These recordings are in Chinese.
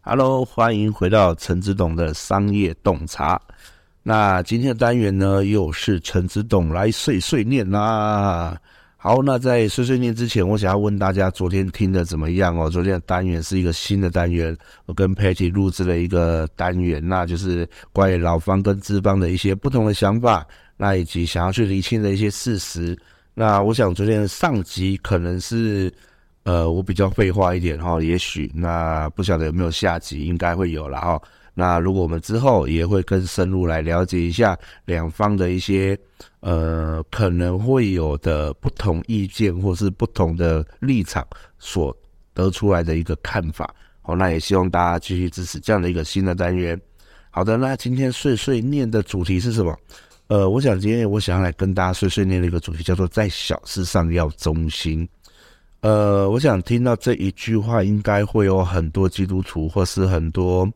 Hello，欢迎回到陈子董的商业洞察。那今天的单元呢，又是陈子董来碎碎念啦。好，那在碎碎念之前，我想要问大家，昨天听的怎么样哦？昨天的单元是一个新的单元，我跟 Patty 录制了一个单元，那就是关于老方跟资方的一些不同的想法，那以及想要去厘清的一些事实。那我想昨天的上集可能是，呃，我比较废话一点哈，也许那不晓得有没有下集，应该会有了哈。那如果我们之后也会更深入来了解一下两方的一些呃可能会有的不同意见或是不同的立场所得出来的一个看法，好，那也希望大家继续支持这样的一个新的单元。好的，那今天碎碎念的主题是什么？呃，我想今天我想要来跟大家碎碎念的一个主题叫做在小事上要忠心。呃，我想听到这一句话，应该会有很多基督徒或是很多。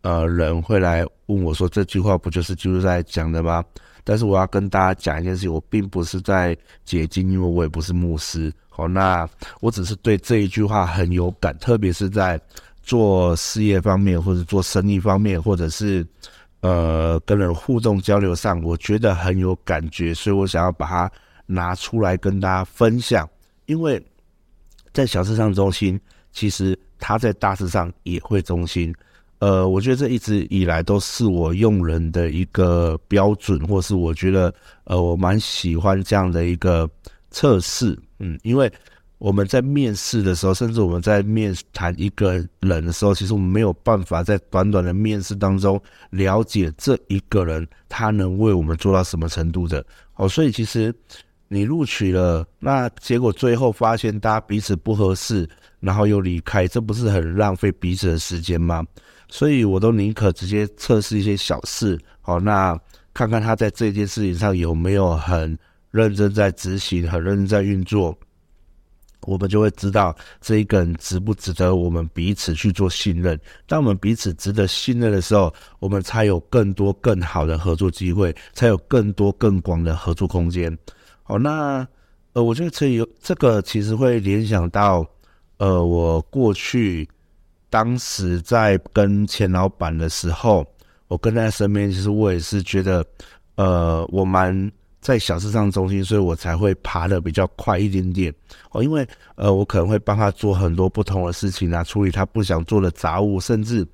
呃，人会来问我说：“这句话不就是基督在讲的吗？”但是我要跟大家讲一件事情，我并不是在解经，因为我也不是牧师。好，那我只是对这一句话很有感，特别是在做事业方面，或者做生意方面，或者是呃跟人互动交流上，我觉得很有感觉，所以我想要把它拿出来跟大家分享。因为在小事上忠心，其实他在大事上也会忠心。呃，我觉得这一直以来都是我用人的一个标准，或是我觉得，呃，我蛮喜欢这样的一个测试，嗯，因为我们在面试的时候，甚至我们在面谈一个人的时候，其实我们没有办法在短短的面试当中了解这一个人他能为我们做到什么程度的，哦，所以其实你录取了，那结果最后发现大家彼此不合适，然后又离开，这不是很浪费彼此的时间吗？所以，我都宁可直接测试一些小事，好，那看看他在这件事情上有没有很认真在执行，很认真在运作，我们就会知道这一个人值不值得我们彼此去做信任。当我们彼此值得信任的时候，我们才有更多更好的合作机会，才有更多更广的合作空间。好，那呃，我觉得这有这个其实会联想到，呃，我过去。当时在跟前老板的时候，我跟在身边，其实我也是觉得，呃，我蛮在小市场中心，所以我才会爬得比较快一点点哦。因为呃，我可能会帮他做很多不同的事情啊，处理他不想做的杂物，甚至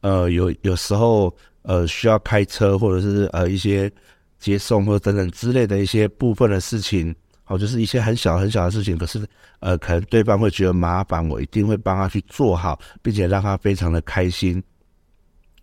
呃有有时候呃需要开车或者是呃一些接送或等等之类的一些部分的事情。哦，就是一些很小很小的事情，可是，呃，可能对方会觉得麻烦，我一定会帮他去做好，并且让他非常的开心。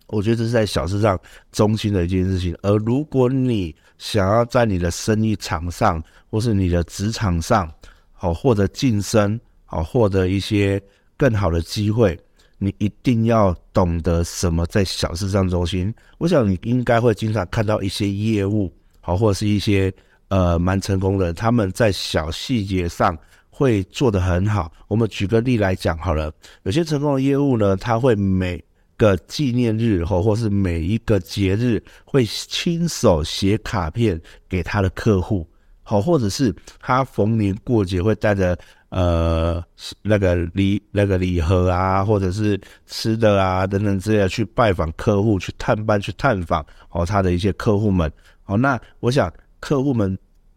我觉得这是在小事上忠心的一件事情。而如果你想要在你的生意场上，或是你的职场上，好获得晋升，好获得一些更好的机会，你一定要懂得什么在小事上忠心。我想你应该会经常看到一些业务，好或者是一些。呃，蛮成功的，他们在小细节上会做得很好。我们举个例来讲好了，有些成功的业务呢，他会每个纪念日或或是每一个节日，会亲手写卡片给他的客户，好，或者是他逢年过节会带着呃那个礼那个礼盒啊，或者是吃的啊等等之类的去拜访客户，去探班去探访哦他的一些客户们。好，那我想。客户们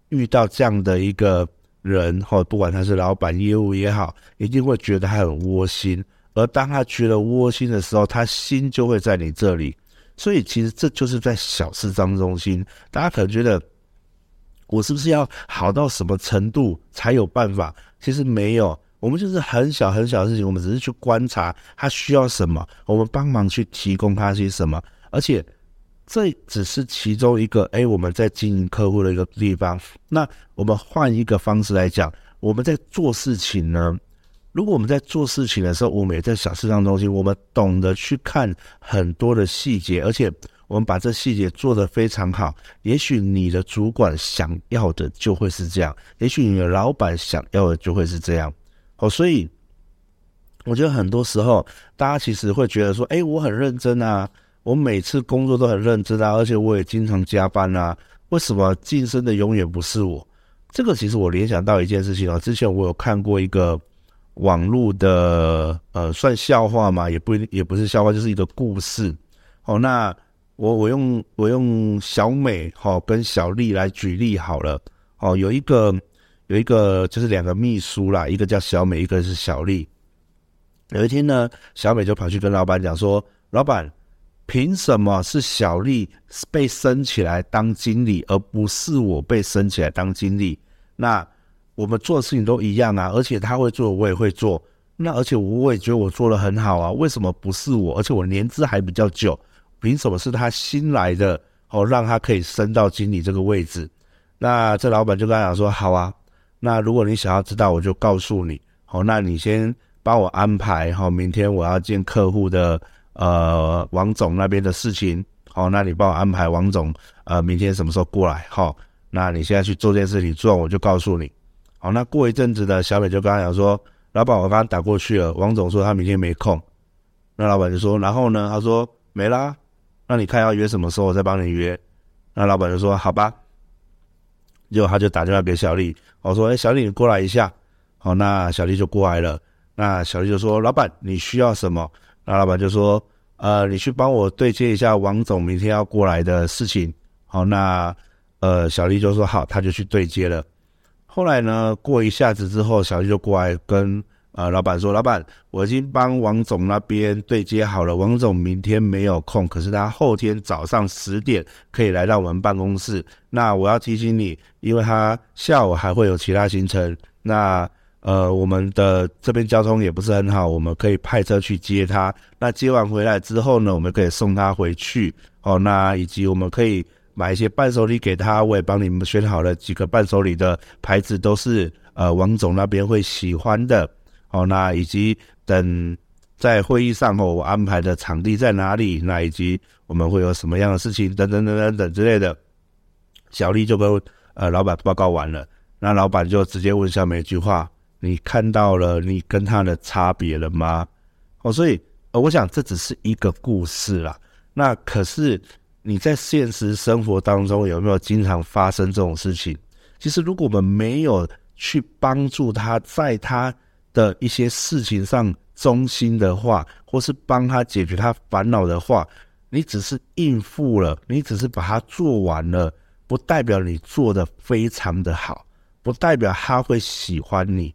遇到这样的一个人，或不管他是老板、业务也好，一定会觉得他很窝心。而当他觉得窝心的时候，他心就会在你这里。所以，其实这就是在小事当中心。大家可能觉得，我是不是要好到什么程度才有办法？其实没有，我们就是很小很小的事情，我们只是去观察他需要什么，我们帮忙去提供他些什么，而且。这只是其中一个，哎，我们在经营客户的一个地方。那我们换一个方式来讲，我们在做事情呢，如果我们在做事情的时候，我们也在小事上忠心，我们懂得去看很多的细节，而且我们把这细节做得非常好。也许你的主管想要的就会是这样，也许你的老板想要的就会是这样。哦，所以我觉得很多时候，大家其实会觉得说，哎，我很认真啊。我每次工作都很认真啊，而且我也经常加班啊。为什么晋升的永远不是我？这个其实我联想到一件事情哦，之前我有看过一个网络的呃，算笑话嘛，也不一定也不是笑话，就是一个故事。哦，那我我用我用小美哦跟小丽来举例好了。哦，有一个有一个就是两个秘书啦，一个叫小美，一个是小丽。有一天呢，小美就跑去跟老板讲说：“老板。”凭什么是小丽被升起来当经理，而不是我被升起来当经理？那我们做的事情都一样啊，而且他会做，我也会做。那而且我也觉得我做的很好啊，为什么不是我？而且我年资还比较久，凭什么是他新来的？哦，让他可以升到经理这个位置？那这老板就跟他讲说：好啊，那如果你想要知道，我就告诉你。好，那你先帮我安排好，明天我要见客户的。呃，王总那边的事情，好，那你帮我安排王总，呃，明天什么时候过来？好，那你现在去做件事情，做完我就告诉你。好，那过一阵子呢，小美就跟他讲说，老板，我刚刚打过去了，王总说他明天没空。那老板就说，然后呢？他说没啦。那你看要约什么时候，我再帮你约。那老板就说好吧。结果他就打电话给小丽，我说，哎，小丽你过来一下。好，那小丽就过来了。那小丽就说，老板你需要什么？那老板就说：“呃，你去帮我对接一下王总明天要过来的事情。”好，那呃，小丽就说：“好。”他就去对接了。后来呢，过一下子之后，小丽就过来跟呃老板说：“老板，我已经帮王总那边对接好了。王总明天没有空，可是他后天早上十点可以来到我们办公室。那我要提醒你，因为他下午还会有其他行程。那。”呃，我们的这边交通也不是很好，我们可以派车去接他。那接完回来之后呢，我们可以送他回去。哦，那以及我们可以买一些伴手礼给他。我也帮你们选好了几个伴手礼的牌子，都是呃王总那边会喜欢的。哦，那以及等在会议上后，我安排的场地在哪里？那以及我们会有什么样的事情？等等等等等之类的。小丽就跟呃老板报告完了，那老板就直接问下面一句话。你看到了你跟他的差别了吗？哦，所以呃，我想这只是一个故事啦。那可是你在现实生活当中有没有经常发生这种事情？其实如果我们没有去帮助他在他的一些事情上忠心的话，或是帮他解决他烦恼的话，你只是应付了，你只是把它做完了，不代表你做得非常的好，不代表他会喜欢你。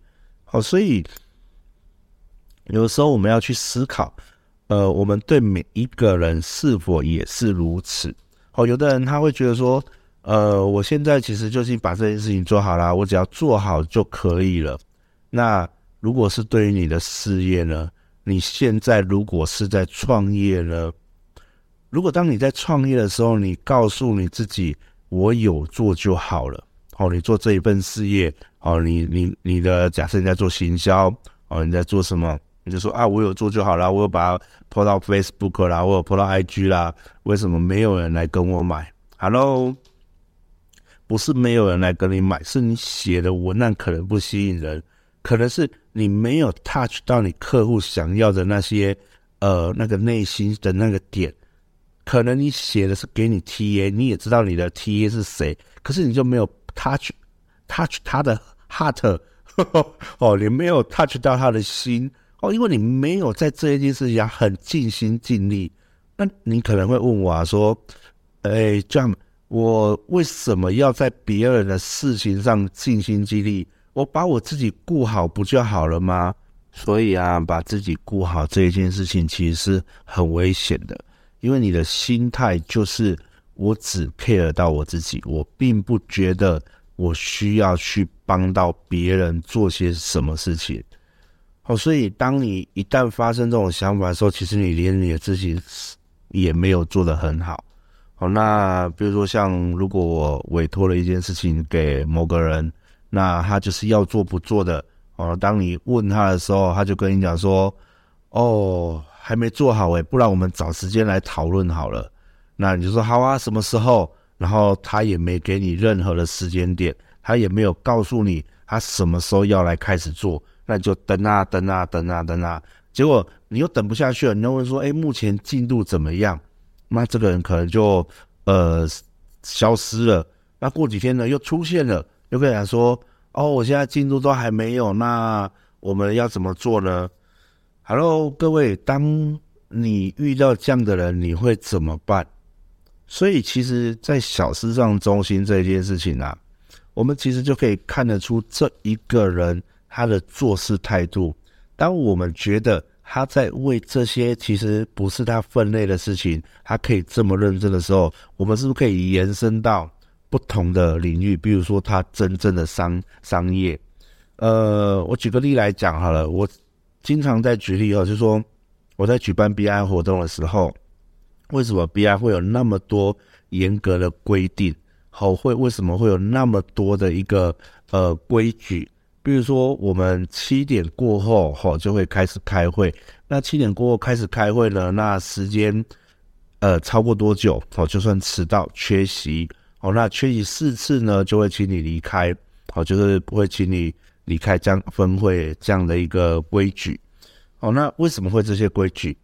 哦，所以有时候我们要去思考，呃，我们对每一个人是否也是如此？哦，有的人他会觉得说，呃，我现在其实就是把这件事情做好了，我只要做好就可以了。那如果是对于你的事业呢？你现在如果是在创业呢？如果当你在创业的时候，你告诉你自己，我有做就好了。哦，你做这一份事业。哦，你你你的假设你在做行销，哦，你在做什么？你就说啊，我有做就好了，我有把它 po 到 Facebook 啦，我有 po 到 IG 啦，为什么没有人来跟我买？Hello，不是没有人来跟你买，是你写的文案可能不吸引人，可能是你没有 touch 到你客户想要的那些呃那个内心的那个点，可能你写的是给你 TA，你也知道你的 TA 是谁，可是你就没有 touch touch 他的。heart，哦，你没有 touch 到他的心哦，因为你没有在这一件事情上很尽心尽力。那你可能会问我啊，说，哎，这样我为什么要在别人的事情上尽心尽力？我把我自己顾好不就好了吗？所以啊，把自己顾好这一件事情其实是很危险的，因为你的心态就是我只 care 到我自己，我并不觉得。我需要去帮到别人做些什么事情，好，所以当你一旦发生这种想法的时候，其实你连你的自己也没有做得很好。好，那比如说像如果我委托了一件事情给某个人，那他就是要做不做的。哦，当你问他的时候，他就跟你讲说：“哦，还没做好诶，不然我们找时间来讨论好了。”那你就说：“好啊，什么时候？”然后他也没给你任何的时间点，他也没有告诉你他什么时候要来开始做，那你就等啊等啊等啊等啊，结果你又等不下去了，你又问说，哎，目前进度怎么样？那这个人可能就呃消失了。那过几天呢又出现了，有个人说：“哦，我现在进度都还没有，那我们要怎么做呢？”Hello，各位，当你遇到这样的人，你会怎么办？所以，其实，在小事上中心这件事情啊，我们其实就可以看得出这一个人他的做事态度。当我们觉得他在为这些其实不是他分内的事情，他可以这么认真的时候，我们是不是可以延伸到不同的领域？比如说他真正的商商业。呃，我举个例来讲好了，我经常在举例哦，就说我在举办 BI 活动的时候。为什么 BI 会有那么多严格的规定？好，会为什么会有那么多的一个呃规矩？比如说，我们七点过后，吼就会开始开会。那七点过后开始开会呢？那时间呃超过多久？哦，就算迟到、缺席，哦，那缺席四次呢，就会请你离开。好，就是不会请你离开这样分会这样的一个规矩。哦，那为什么会这些规矩？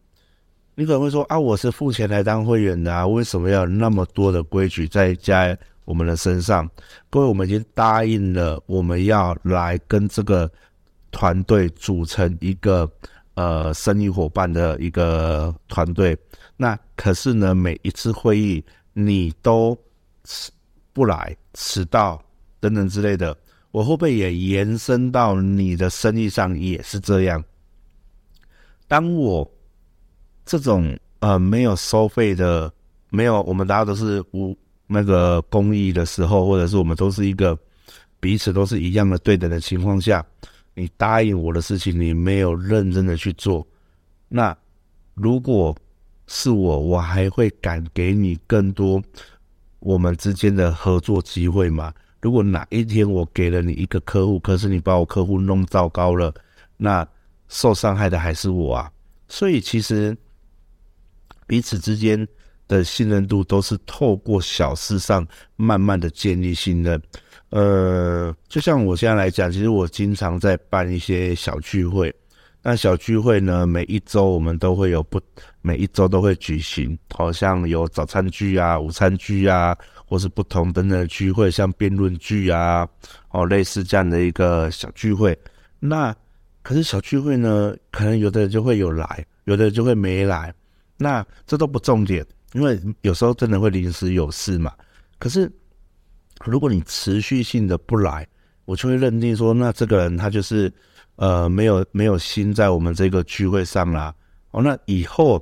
你可能会说啊，我是付钱来当会员的啊，为什么要那么多的规矩在加我们的身上？各位，我们已经答应了，我们要来跟这个团队组成一个呃生意伙伴的一个团队。那可是呢，每一次会议你都迟不来、迟到等等之类的，我会不会也延伸到你的生意上也是这样？当我这种呃没有收费的，没有我们大家都是无那个公益的时候，或者是我们都是一个彼此都是一样的对等的情况下，你答应我的事情，你没有认真的去做，那如果是我，我还会敢给你更多我们之间的合作机会嘛？如果哪一天我给了你一个客户，可是你把我客户弄糟糕了，那受伤害的还是我啊！所以其实。彼此之间的信任度都是透过小事上慢慢的建立信任。呃，就像我现在来讲，其实我经常在办一些小聚会。那小聚会呢，每一周我们都会有不，每一周都会举行，好像有早餐聚啊、午餐聚啊，或是不同等等的聚会，像辩论聚啊，哦，类似这样的一个小聚会。那可是小聚会呢，可能有的人就会有来，有的人就会没来。那这都不重点，因为有时候真的会临时有事嘛。可是如果你持续性的不来，我就会认定说，那这个人他就是呃没有没有心在我们这个聚会上啦。哦，那以后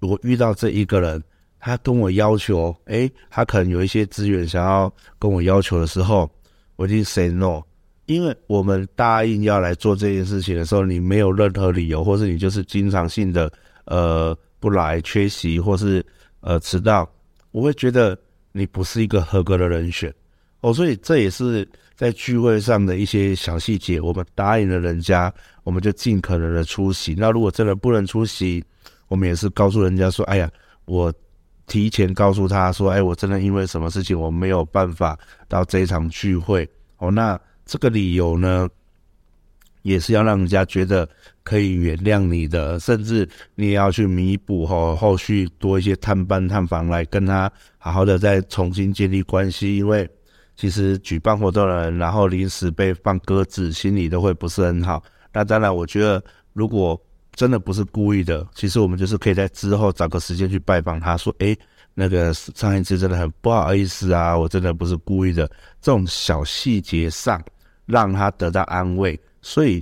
如果遇到这一个人，他跟我要求，诶，他可能有一些资源想要跟我要求的时候，我一定 say no，因为我们答应要来做这件事情的时候，你没有任何理由，或是你就是经常性的呃。不来缺席或是呃迟到，我会觉得你不是一个合格的人选哦，所以这也是在聚会上的一些小细节。我们答应了人家，我们就尽可能的出席。那如果真的不能出席，我们也是告诉人家说：“哎呀，我提前告诉他说，哎，我真的因为什么事情我没有办法到这一场聚会哦。”那这个理由呢？也是要让人家觉得可以原谅你的，甚至你也要去弥补后后续多一些探班探访来跟他好好的再重新建立关系。因为其实举办活动的人，然后临时被放鸽子，心里都会不是很好。那当然，我觉得如果真的不是故意的，其实我们就是可以在之后找个时间去拜访他，说：“诶，那个上一次真的很不好意思啊，我真的不是故意的。”这种小细节上，让他得到安慰。所以，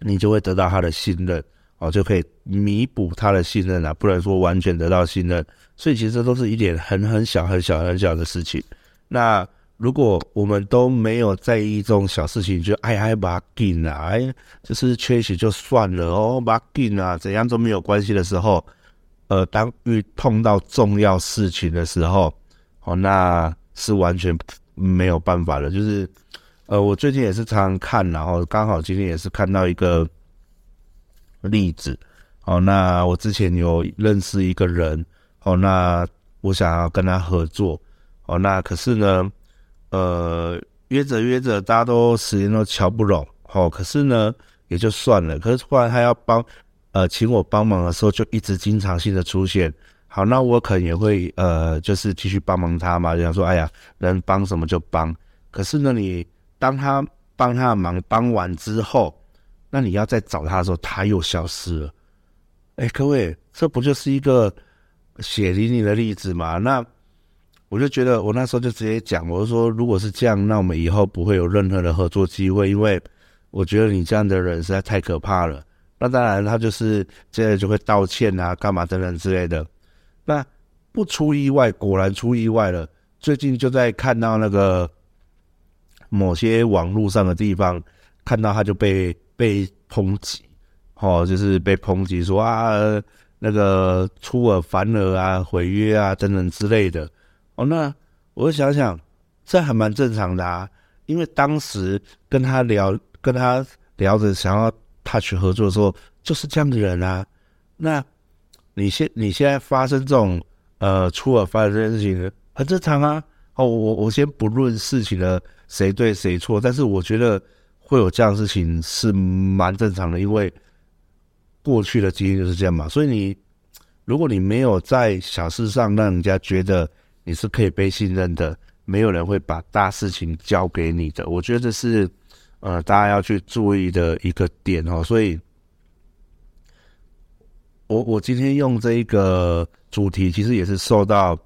你就会得到他的信任哦，就可以弥补他的信任啊，不能说完全得到信任。所以，其实这都是一点很很小、很小、很小的事情。那如果我们都没有在意这种小事情，就哎哎把它紧啊，哎，就是缺席就算了哦，把它紧啊，怎样都没有关系的时候，呃，当遇碰到重要事情的时候，哦，那是完全没有办法的，就是。呃，我最近也是常常看，然后刚好今天也是看到一个例子。哦，那我之前有认识一个人，哦，那我想要跟他合作，哦，那可是呢，呃，约着约着，大家都时间都瞧不拢，哦，可是呢，也就算了。可是后来他要帮，呃，请我帮忙的时候，就一直经常性的出现。好，那我可能也会，呃，就是继续帮忙他嘛，就想说，哎呀，能帮什么就帮。可是呢，你当他帮他的忙帮完之后，那你要再找他的时候，他又消失了。哎，各位，这不就是一个血淋淋的例子嘛？那我就觉得，我那时候就直接讲，我就说，如果是这样，那我们以后不会有任何的合作机会，因为我觉得你这样的人实在太可怕了。那当然，他就是接着就会道歉啊，干嘛等等之类的。那不出意外，果然出意外了。最近就在看到那个某些网络上的地方，看到他就被被抨击，哦，就是被抨击说啊，那个出尔反尔啊，毁约啊等等之类的。哦，那我想想，这还蛮正常的啊，因为当时跟他聊，跟他聊着想要。touch 合作的时候就是这样的人啊，那你现你现在发生这种呃出尔反尔这件事情很正常啊。哦，我我先不论事情的谁对谁错，但是我觉得会有这样事情是蛮正常的，因为过去的经验就是这样嘛。所以你如果你没有在小事上让人家觉得你是可以被信任的，没有人会把大事情交给你的。我觉得这是。呃，大家要去注意的一个点哦，所以，我我今天用这一个主题，其实也是受到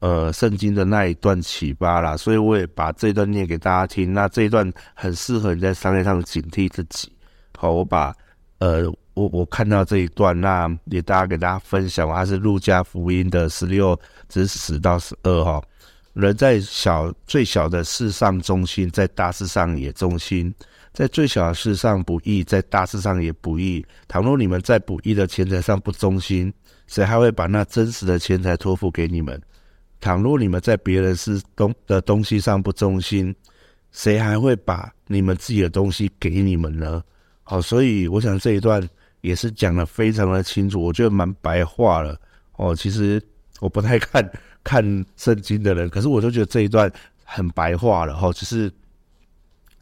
呃圣经的那一段启发啦，所以我也把这段念给大家听。那这一段很适合你在商业上警惕自己。好，我把呃我我看到这一段，那也大家给大家分享，它是路加福音的十六至十到十二哈。人在小最小的事上忠心，在大事上也忠心；在最小的事上不义，在大事上也不义。倘若你们在不义的钱财上不忠心，谁还会把那真实的钱财托付给你们？倘若你们在别人是东的东西上不忠心，谁还会把你们自己的东西给你们呢？好，所以我想这一段也是讲的非常的清楚，我觉得蛮白话了。哦，其实我不太看。看圣经的人，可是我就觉得这一段很白话了哈，只是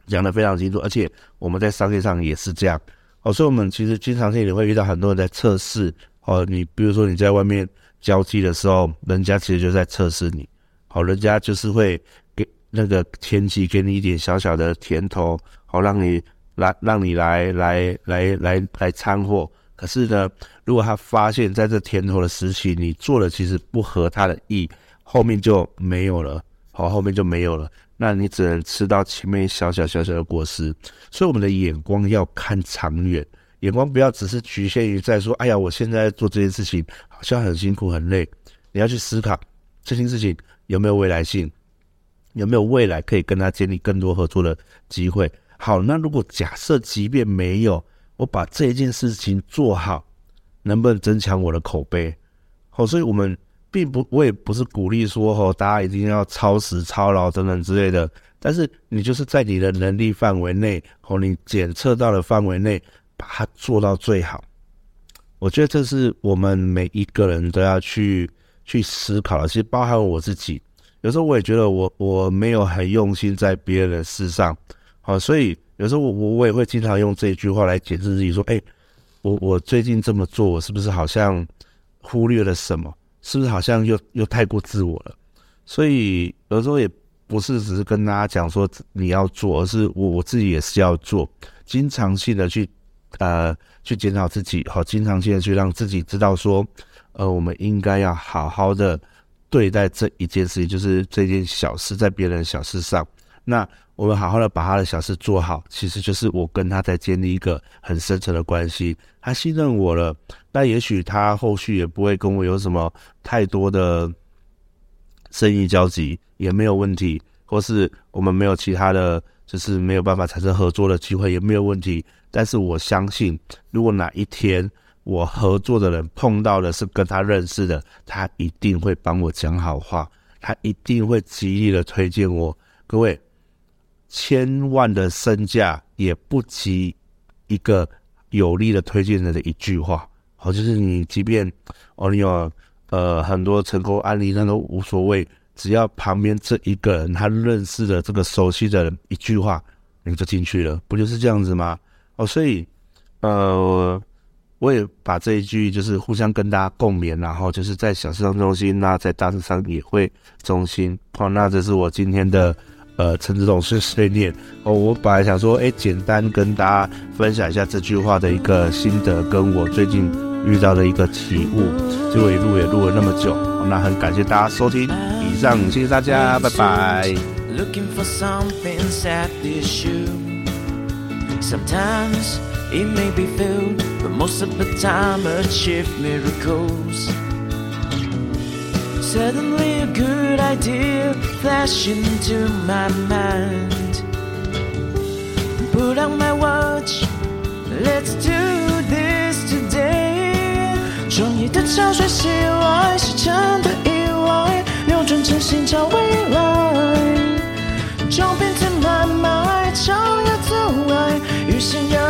讲的非常清楚，而且我们在商业上也是这样哦，所以我们其实经常性也会遇到很多人在测试哦，你比如说你在外面交际的时候，人家其实就在测试你，好，人家就是会给那个前期给你一点小小的甜头，好，让你来让你来来来来来掺和。可是呢，如果他发现在这甜头的时期，你做的其实不合他的意，后面就没有了，好，后面就没有了，那你只能吃到前面小小小小的果实。所以我们的眼光要看长远，眼光不要只是局限于在说，哎呀，我现在做这件事情好像很辛苦很累，你要去思考这件事情有没有未来性，有没有未来可以跟他建立更多合作的机会。好，那如果假设即便没有。我把这一件事情做好，能不能增强我的口碑？好，所以我们并不，我也不是鼓励说哦，大家一定要超时操劳等等之类的。但是你就是在你的能力范围内，和你检测到的范围内，把它做到最好。我觉得这是我们每一个人都要去去思考的。其实包含我自己，有时候我也觉得我我没有很用心在别人的事上。好，所以。有时候我我我也会经常用这一句话来解释自己，说：“哎，我我最近这么做，我是不是好像忽略了什么？是不是好像又又太过自我了？”所以有时候也不是只是跟大家讲说你要做，而是我我自己也是要做，经常性的去呃去检讨自己，好，经常性的去让自己知道说，呃，我们应该要好好的对待这一件事情，就是这件小事，在别人小事上。那我们好好的把他的小事做好，其实就是我跟他在建立一个很深层的关系。他信任我了，那也许他后续也不会跟我有什么太多的生意交集，也没有问题。或是我们没有其他的就是没有办法产生合作的机会，也没有问题。但是我相信，如果哪一天我合作的人碰到的是跟他认识的，他一定会帮我讲好话，他一定会极力的推荐我。各位。千万的身价也不及一个有力的推荐人的一句话。好，就是你即便哦，你有呃很多成功案例，那都无所谓。只要旁边这一个人他认识的这个熟悉的人一句话，你就进去了，不就是这样子吗？哦，所以呃，我也把这一句就是互相跟大家共勉，然后就是在小市场中心，那在大市场也会中心。好，那这是我今天的。呃陈子董碎碎念。哦我本来想说诶简单跟大家分享一下这句话的一个心得跟我最近遇到的一个体悟。结果一录也录了那么久那很感谢大家收听以上谢谢大家拜拜。Looking for somethingsat this show sometimes it may be filled, but most of the time achieve miracles. Suddenly a good idea flashed into my mind. Put on my watch, let's do this today. 创意的潮水袭来，时辰的意外，扭转真心找未来。照片填满满，超越阻碍，与信仰